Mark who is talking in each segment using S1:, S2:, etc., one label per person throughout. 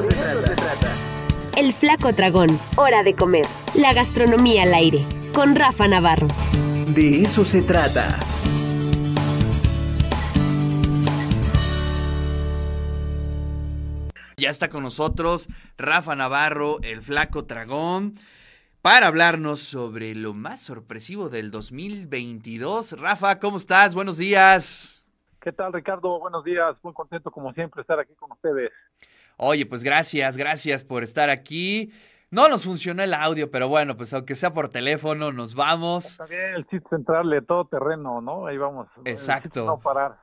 S1: eso, se, trata.
S2: El Flaco Dragón. Hora de comer. La gastronomía al aire. Con Rafa Navarro.
S1: De eso se trata.
S3: Ya está con nosotros Rafa Navarro, el Flaco Dragón, para hablarnos sobre lo más sorpresivo del 2022. Rafa, ¿cómo estás? Buenos días.
S4: ¿Qué tal, Ricardo? Buenos días. Muy contento, como siempre, estar aquí con ustedes.
S3: Oye, pues gracias, gracias por estar aquí. No nos funcionó el audio, pero bueno, pues aunque sea por teléfono, nos vamos.
S4: Está bien, el chiste centrarle todo terreno, ¿no? Ahí vamos.
S3: Exacto.
S4: No parar.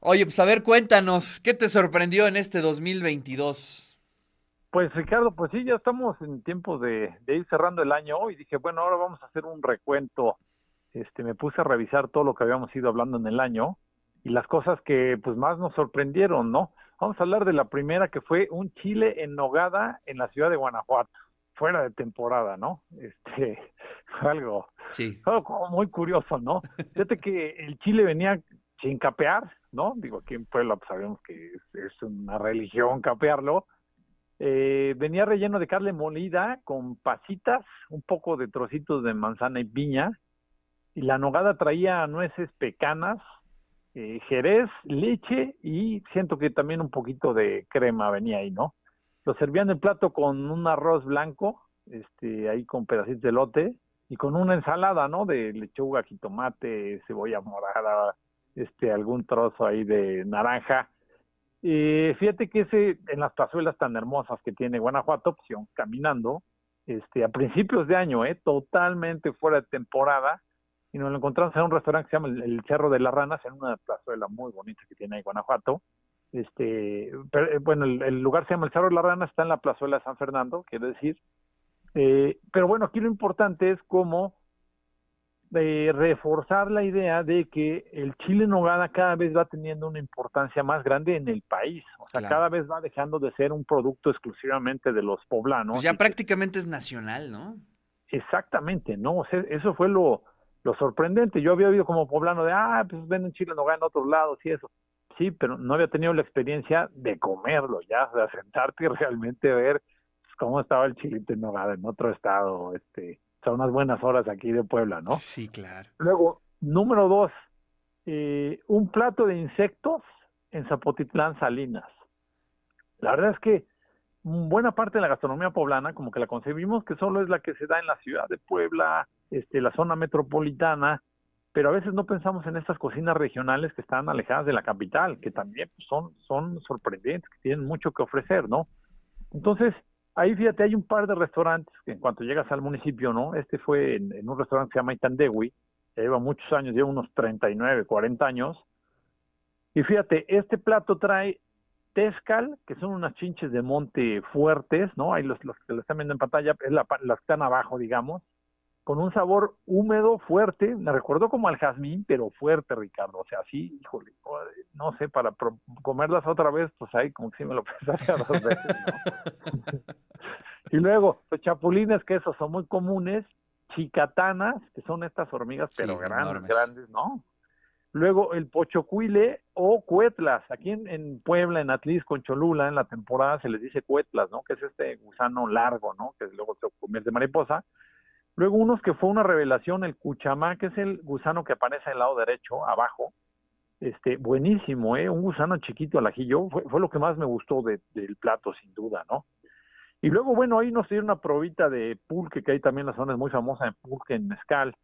S3: Oye, pues a ver, cuéntanos, ¿qué te sorprendió en este 2022?
S4: Pues Ricardo, pues sí, ya estamos en tiempo de, de, ir cerrando el año y dije, bueno, ahora vamos a hacer un recuento. Este, me puse a revisar todo lo que habíamos ido hablando en el año y las cosas que pues más nos sorprendieron, ¿no? Vamos a hablar de la primera que fue un chile en nogada en la ciudad de Guanajuato, fuera de temporada, ¿no? Este, algo,
S3: sí.
S4: algo como muy curioso, ¿no? Fíjate que el chile venía sin capear, ¿no? Digo, aquí en Puebla pues, sabemos que es, es una religión capearlo. Eh, venía relleno de carne molida con pasitas, un poco de trocitos de manzana y piña, y la nogada traía nueces pecanas, eh, jerez, leche y siento que también un poquito de crema venía ahí, ¿no? Lo servían el plato con un arroz blanco, este, ahí con pedacitos de lote y con una ensalada, ¿no? De lechuga, jitomate, cebolla morada, este, algún trozo ahí de naranja. Y fíjate que ese, en las plazuelas tan hermosas que tiene Guanajuato, opción, caminando, este, a principios de año, eh, totalmente fuera de temporada, y nos lo encontramos en un restaurante que se llama el, Cerro de las Ranas, en una plazuela muy bonita que tiene ahí Guanajuato. Este, pero, bueno, el, el, lugar se llama el Cerro de las Ranas, está en la plazuela de San Fernando, quiero decir. Eh, pero bueno, aquí lo importante es cómo de reforzar la idea de que el chile en nogada cada vez va teniendo una importancia más grande en el país, o sea,
S3: Claro.
S4: cada vez va dejando de ser un producto exclusivamente de los poblanos.
S3: Pues ya prácticamente es nacional, ¿no?
S4: Exactamente, ¿no? O sea, eso fue lo, lo sorprendente. Yo había oído como poblano de, ah, pues venden chile en nogada en otros lados y eso. Sí, pero no había tenido la experiencia de comerlo ya, de sentarte y realmente ver pues, cómo estaba el chilito en nogada en otro estado, este, son unas buenas horas aquí de Puebla, ¿no?
S3: Sí, claro.
S4: Luego, número dos, eh, un plato de insectos en Zapotitlán, Salinas. La verdad es que buena parte de la gastronomía poblana, como que la concebimos que solo es la que se da en la ciudad de Puebla, este, la zona metropolitana, pero a veces no pensamos en estas cocinas regionales que están alejadas de la capital, que también son, son sorprendentes, que tienen mucho que ofrecer, ¿no? Entonces, ahí fíjate, hay un par de restaurantes que en cuanto llegas al municipio, ¿no? Este fue en, en un restaurante que se llama Itandewi, lleva muchos años, lleva unos 39, 40 años. Y fíjate, este plato trae tezcal, que son unas chinches de monte fuertes, ¿no? Ahí los, los que lo están viendo en pantalla, es la, las que están abajo, digamos, con un sabor húmedo, fuerte, me recordó como al jazmín, pero fuerte, Ricardo, o sea, así, híjole, no sé, para comerlas otra vez, pues ahí como que sí me lo pensaría dos veces, ¿no? y luego, los chapulines, que esos son muy comunes, chicatanas, que son estas hormigas,
S3: Sí,
S4: pero grandes,
S3: enormes.
S4: grandes, ¿no? Luego el pochocuile o cuetlas. Aquí en, en Puebla, en Atlisco, en Cholula, en la temporada se les dice cuetlas, ¿no? Que es este gusano largo, ¿no? Que luego se convierte en mariposa. Luego unos que fue una revelación, el cuchamá, que es el gusano que aparece en el lado derecho, abajo. Este, buenísimo, ¿eh? Un gusano chiquito al ajillo. Fue, fue lo que más me gustó de- del plato, sin duda, ¿no? Y luego, bueno, ahí nos dieron una probita de pulque, que hay también la zona es muy famosa en pulque, en mezcal.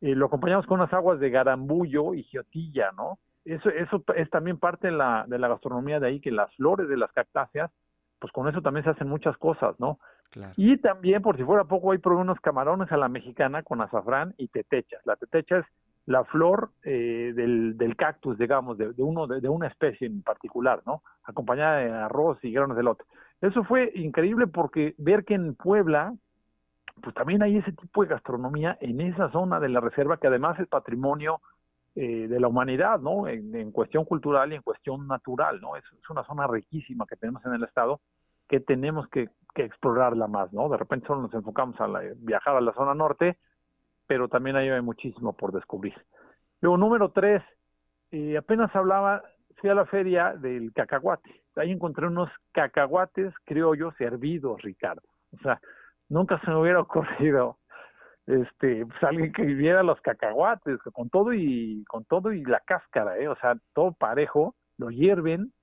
S4: Eh, lo acompañamos con unas aguas de garambullo y giotilla, ¿no? Eso, eso es también parte de la, de la gastronomía de ahí, que las flores de las cactáceas, pues con eso también se hacen muchas cosas, ¿no? Y también, por si fuera poco, ahí probé unos camarones a la mexicana con azafrán y tetechas. La tetecha es la flor eh, del, del cactus, digamos, de, de uno de, de una especie en particular, ¿no? Acompañada de arroz y granos de lote. Eso fue increíble porque ver que en Puebla, pues también hay ese tipo de gastronomía en esa zona de la reserva que además es patrimonio eh, de la humanidad, ¿no? En, en cuestión cultural y en cuestión natural, ¿no? Es, es una zona riquísima que tenemos en el estado que tenemos que, que explorarla más, ¿no? De repente solo nos enfocamos a la- viajar a la zona norte, pero también ahí hay muchísimo por descubrir. Luego, número tres, eh, apenas hablaba, fui a la feria del cacahuate, ahí encontré unos cacahuates criollos hervidos, Ricardo. O sea, nunca se me hubiera ocurrido este pues alguien que viviera los cacahuates con todo y con todo y la cáscara, ¿eh? o sea, todo parejo, lo hierven,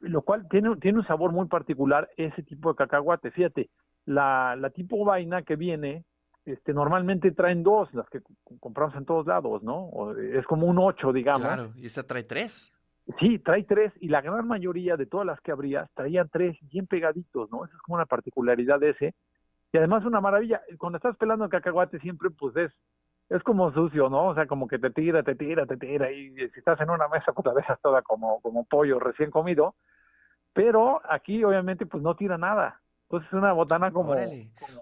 S4: lo cual tiene tiene un sabor muy particular ese tipo de cacahuate. Fíjate, la la tipo vaina que viene este, normalmente traen dos, las que compramos en todos lados, ¿no? es como un ocho, digamos.
S3: Claro, y esa trae tres.
S4: Sí, trae tres, y la gran mayoría de todas las que abrías traían tres bien pegaditos, ¿no? Esa es como una particularidad de ese. Y además una maravilla, cuando estás pelando el cacahuate siempre pues es, es como sucio, ¿no? O sea, como que te tira, te tira, te tira, y si estás en una mesa pues la dejas toda como, como pollo recién comido, pero aquí obviamente pues no tira nada. Entonces es una botana como...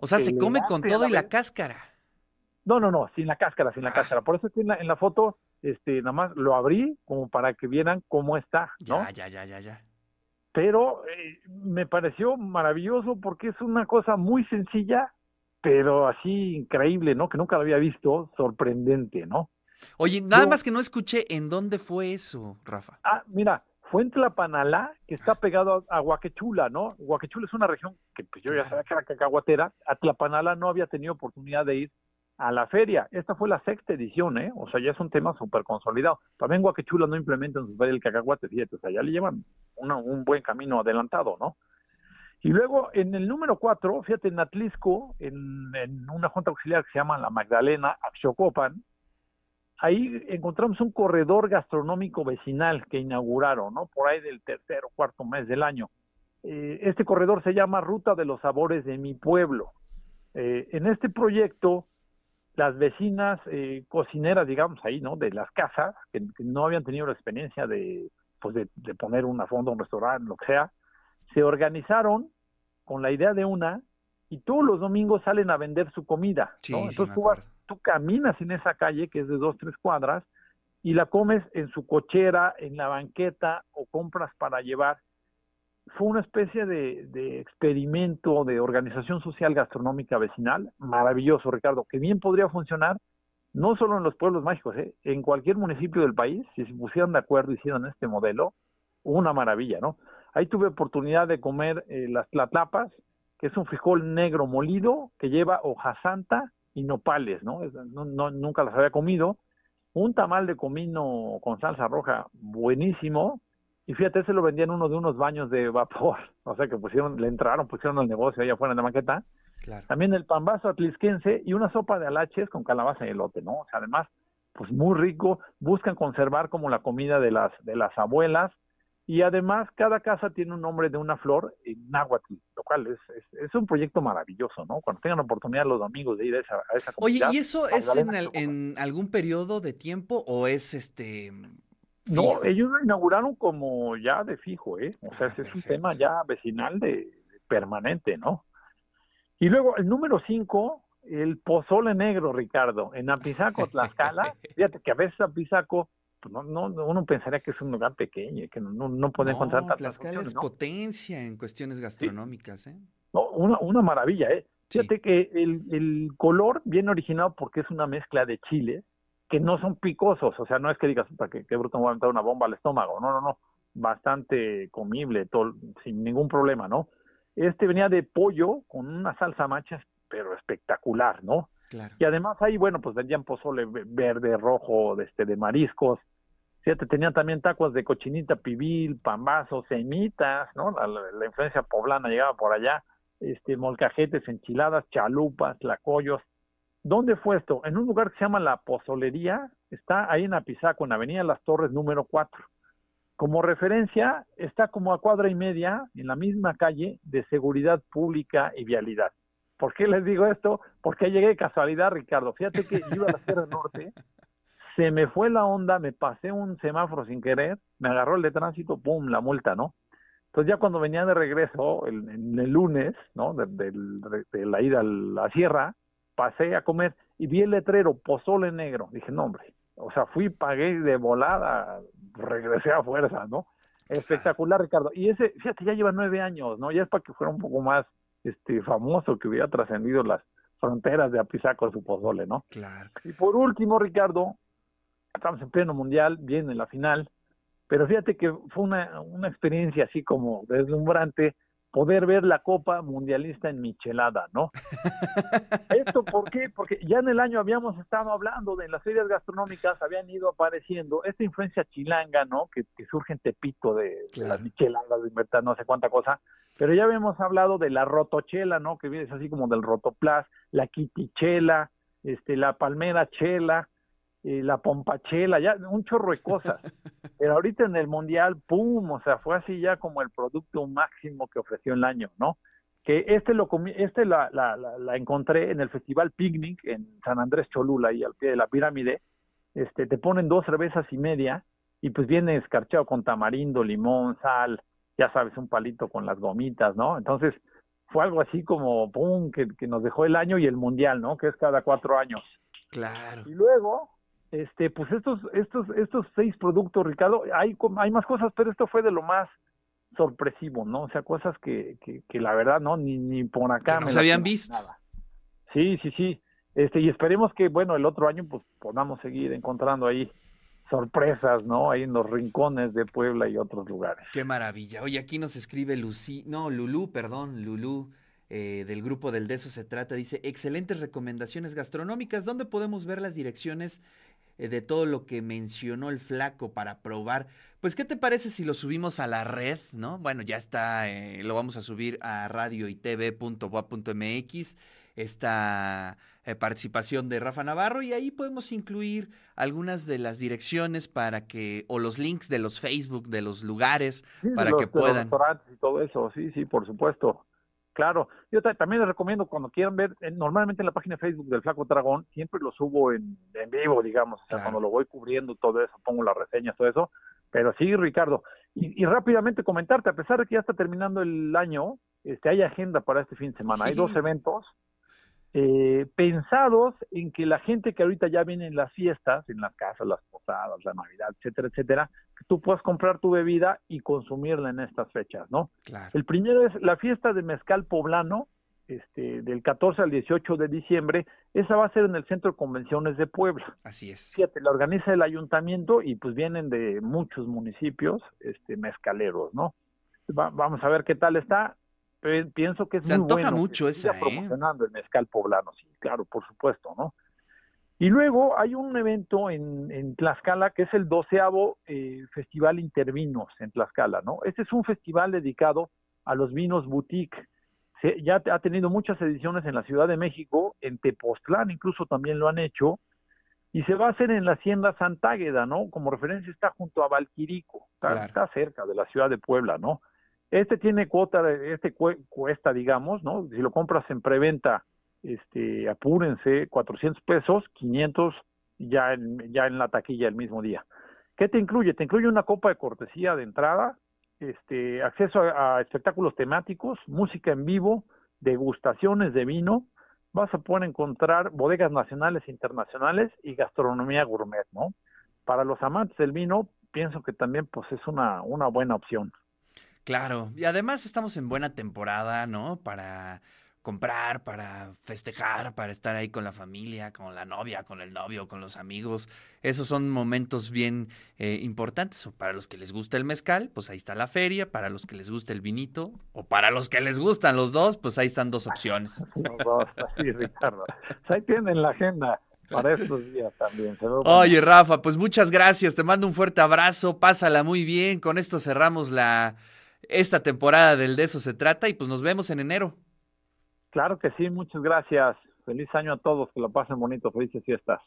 S3: o sea, se come con todo y la cáscara.
S4: No, no, no, sin la cáscara, sin la ah. cáscara. Por eso en la, en la foto, este, nada más lo abrí como para que vieran cómo está, ¿no?
S3: Ya, ya, ya, ya,
S4: Pero eh, me pareció maravilloso porque es una cosa muy sencilla, pero así increíble, ¿no? Que nunca lo había visto, sorprendente, ¿no?
S3: Oye, nada más que no escuché en dónde fue eso, Rafa.
S4: Ah, mira, fue en Tlapanalá, que está pegado a, Huaquechula, ¿no? Huaquechula es una región que pues, yo ya sabía que era cacahuatera. A Tlapanalá no había tenido oportunidad de ir a la feria. Esta fue la sexta edición, ¿eh? O sea, ya es un tema súper consolidado. También Huaquechula no implementa en su feria el cacahuate, fíjate, o sea, ya le llevan un buen camino adelantado, ¿no? Y luego en el número cuatro, fíjate, en Atlisco, en, una junta auxiliar que se llama la Magdalena, Axocopan, ahí encontramos un corredor gastronómico vecinal que inauguraron, ¿no? Por ahí del tercer o cuarto mes del año. Eh, este corredor se llama Ruta de los Sabores de mi pueblo. Eh, en este proyecto, las vecinas eh, cocineras, digamos ahí, ¿no? De las casas, que, no habían tenido la experiencia de, pues de, poner una fonda, un restaurante, lo que sea, se organizaron con la idea de una y todos los domingos salen a vender su comida, ¿no? Entonces tú tú caminas en esa calle que es de dos, tres cuadras y la comes en su cochera, en la banqueta o compras para llevar. Fue una especie de, experimento de organización social gastronómica vecinal, maravilloso, Ricardo, que bien podría funcionar no solo en los pueblos mágicos, ¿eh? en cualquier municipio del país, si se pusieran de acuerdo y hicieran este modelo, una maravilla, ¿no? Ahí tuve oportunidad de comer eh, las tlatlapas, que es un frijol negro molido que lleva hoja santa, y nopales, ¿no? ¿no? Nunca las había comido. Un tamal de comino con salsa roja buenísimo. Y fíjate, ese lo vendían uno de unos baños de vapor. O sea que pusieron, le entraron, pusieron el negocio allá afuera en la maqueta. También el pambazo atlisquense y una sopa de alaches con calabaza y elote, ¿no? O sea, además, pues muy rico. Buscan conservar como la comida de las, de las abuelas y además cada casa tiene un nombre de una flor en náhuatl, lo cual es, es, un proyecto maravilloso, ¿no? Cuando tengan oportunidad los amigos de ir a esa, a esa
S3: comunidad. Oye, ¿y eso es en, en, algún periodo de tiempo o es este
S4: No, ellos lo inauguraron como ya de fijo, ¿eh? O sea, ah, es un tema ya vecinal de, permanente, ¿no? Y luego el número cinco, el pozole negro, Ricardo, en Apizaco, Tlaxcala. Fíjate que a veces Apizaco pues, no, no, uno pensaría que es un lugar pequeño, que no, no, puede encontrar tantas
S3: Tlaxcala es potencia en cuestiones gastronómicas, ¿eh?
S4: No, una, una maravilla, ¿eh? Fíjate que el, el color viene originado porque es una mezcla de chiles que no son picosos, o sea, no es que digas, para que, que bruto me va a meter una bomba al estómago, no, no, no, bastante comible, sin ningún problema, ¿no? Este venía de pollo con una salsa macha, pero espectacular, ¿no? Y además ahí, bueno, pues vendían pozole verde, rojo, este, de mariscos, Fíjate, tenían también tacos de cochinita pibil, pambazos, semitas, ¿no? La, influencia poblana llegaba por allá, este, molcajetes, enchiladas, chalupas, lacoyos. ¿Dónde fue esto? En un lugar que se llama La Pozolería, está ahí en Apizaco, en Avenida Las Torres número 4. Como referencia, está como a cuadra y media, en la misma calle, de seguridad pública y vialidad. ¿Por qué les digo esto? Porque llegué de casualidad, Ricardo. Fíjate que iba a la Sierra Norte se me fue la onda, me pasé un semáforo sin querer, me agarró el de tránsito, pum, la multa, ¿no? Entonces ya cuando venía de regreso, el, el lunes, ¿no? De, la ida a la sierra, pasé a comer y vi el letrero, pozole negro. Dije, no, hombre, o sea, fui, pagué de volada, regresé a fuerza, ¿no? Espectacular, Ricardo. Y ese, fíjate, ya lleva nueve años, ¿no? Ya es para que fuera un poco más este famoso, que hubiera trascendido las fronteras de Apizaco su pozole, ¿no?
S3: Claro.
S4: Y por último, Ricardo, estamos en pleno mundial, viene la final, pero fíjate que fue una, una experiencia así como deslumbrante poder ver la Copa Mundialista en Michelada, ¿no? ¿Esto por qué? Porque ya en el año habíamos estado hablando de en las ferias gastronómicas, habían ido apareciendo esta influencia chilanga, ¿no? Que, que surge en Tepito de, de las micheladas, de verdad, no sé cuánta cosa, pero ya habíamos hablado de la rotochela, ¿no? Que viene así como del rotoplas, la quitichela, este, la palmera chela, eh, la pompachela, ya un chorro de cosas. Pero ahorita en el mundial, pum, o sea, fue así ya como el producto máximo que ofreció el año, ¿no? Que este lo comí, este la, la, la, la encontré en el festival Picnic en San Andrés Cholula y al pie de la pirámide. Este, te ponen dos cervezas y media y pues viene escarchado con tamarindo, limón, sal, ya sabes, un palito con las gomitas, ¿no? Entonces fue algo así como, pum, que, que nos dejó el año y el mundial, ¿no? Que es cada cuatro años.
S3: Claro.
S4: Y luego, este, pues estos, estos, estos seis productos, Ricardo, hay, hay más cosas, pero esto fue de lo más sorpresivo, ¿no? O sea, cosas que, que, que la verdad, ¿no? Ni, ni por acá.
S3: No se habían visto.
S4: Sí, sí, sí. Este, y esperemos que, bueno, el otro año, pues podamos seguir encontrando ahí sorpresas, ¿no? Ahí en los rincones de Puebla y otros lugares.
S3: Qué maravilla. Oye, aquí nos escribe Lucy, no, Lulú, perdón, Lulú, eh, del grupo del De eso se trata. Dice, excelentes recomendaciones gastronómicas. ¿Dónde podemos ver las direcciones eh, de todo lo que mencionó el flaco para probar? Pues, ¿qué te parece si lo subimos a la red, no? Bueno, ya está, eh, lo vamos a subir a radio y tv.boa.mx esta eh, participación de Rafa Navarro y ahí podemos incluir algunas de las direcciones para que, o los links de los Facebook, de los lugares,
S4: Sí,
S3: para
S4: los-
S3: que
S4: los
S3: puedan.
S4: y todo eso, sí, sí, por supuesto. Claro, yo ta- también les recomiendo cuando quieran ver, eh, normalmente en la página de Facebook del Flaco Dragón, siempre lo subo en, en vivo, digamos, o sea,
S3: Claro.
S4: cuando lo voy cubriendo todo eso, pongo las reseñas, todo eso, pero sí, Ricardo, y, y rápidamente comentarte, a pesar de que ya está terminando el año, este, hay agenda para este fin de semana, hay dos eventos eh, pensados en que la gente que ahorita ya viene en las fiestas, en las casas, las posadas, la Navidad, etcétera, etcétera, que tú puedas comprar tu bebida y consumirla en estas fechas, ¿no?
S3: Claro.
S4: El primero es la fiesta de mezcal poblano, este, del 14 al 18 de diciembre. Esa va a ser en el Centro de Convenciones de Puebla.
S3: Así es.
S4: Fíjate, la organiza el ayuntamiento y pues vienen de muchos municipios, este, mezcaleros, ¿no? Va- vamos a ver qué tal está. Pienso que es
S3: Se
S4: muy
S3: antoja
S4: bueno
S3: mucho esa, ¿eh?
S4: promocionando el mezcal poblano, sí, claro, por supuesto, ¿no? Y luego hay un evento en, en Tlaxcala que es el doceavo eh, Festival Intervinos en Tlaxcala, ¿no? Este es un festival dedicado a los vinos boutique. Se- ya ha tenido muchas ediciones en la Ciudad de México, en Tepoztlán incluso también lo han hecho, y se va a hacer en la Hacienda Santágueda, ¿no? Como referencia está junto a Valquirico, está,
S3: Claro.
S4: está cerca de la ciudad de Puebla, ¿no? Este tiene cuota, este cue- cuesta, digamos, ¿no? Si lo compras en preventa, este, apúrense, 400 pesos, 500 ya en, ya en la taquilla el mismo día. ¿Qué te incluye? Te incluye una copa de cortesía de entrada, este, acceso a, espectáculos temáticos, música en vivo, degustaciones de vino, vas a poder encontrar bodegas nacionales e internacionales y gastronomía gourmet, ¿no? Para los amantes del vino, pienso que también pues es una buena opción.
S3: Claro. Y además estamos en buena temporada, ¿no? Para comprar, para festejar, para estar ahí con la familia, con la novia, con el novio, con los amigos. Esos son momentos bien eh, importantes. Para los que les gusta el mezcal, pues ahí está la feria. Para los que les gusta el vinito, o para los que les gustan los dos, pues ahí están dos opciones.
S4: Los dos, Ricardo. Pues ahí tienen la agenda para estos días también. se.
S3: Oye, Rafa, pues muchas gracias. Te mando un fuerte abrazo. Pásala muy bien. Con esto cerramos la esta temporada del De eso se trata y pues nos vemos en enero.
S4: Claro que sí, muchas gracias. Feliz año a todos, que lo pasen bonito, felices fiestas.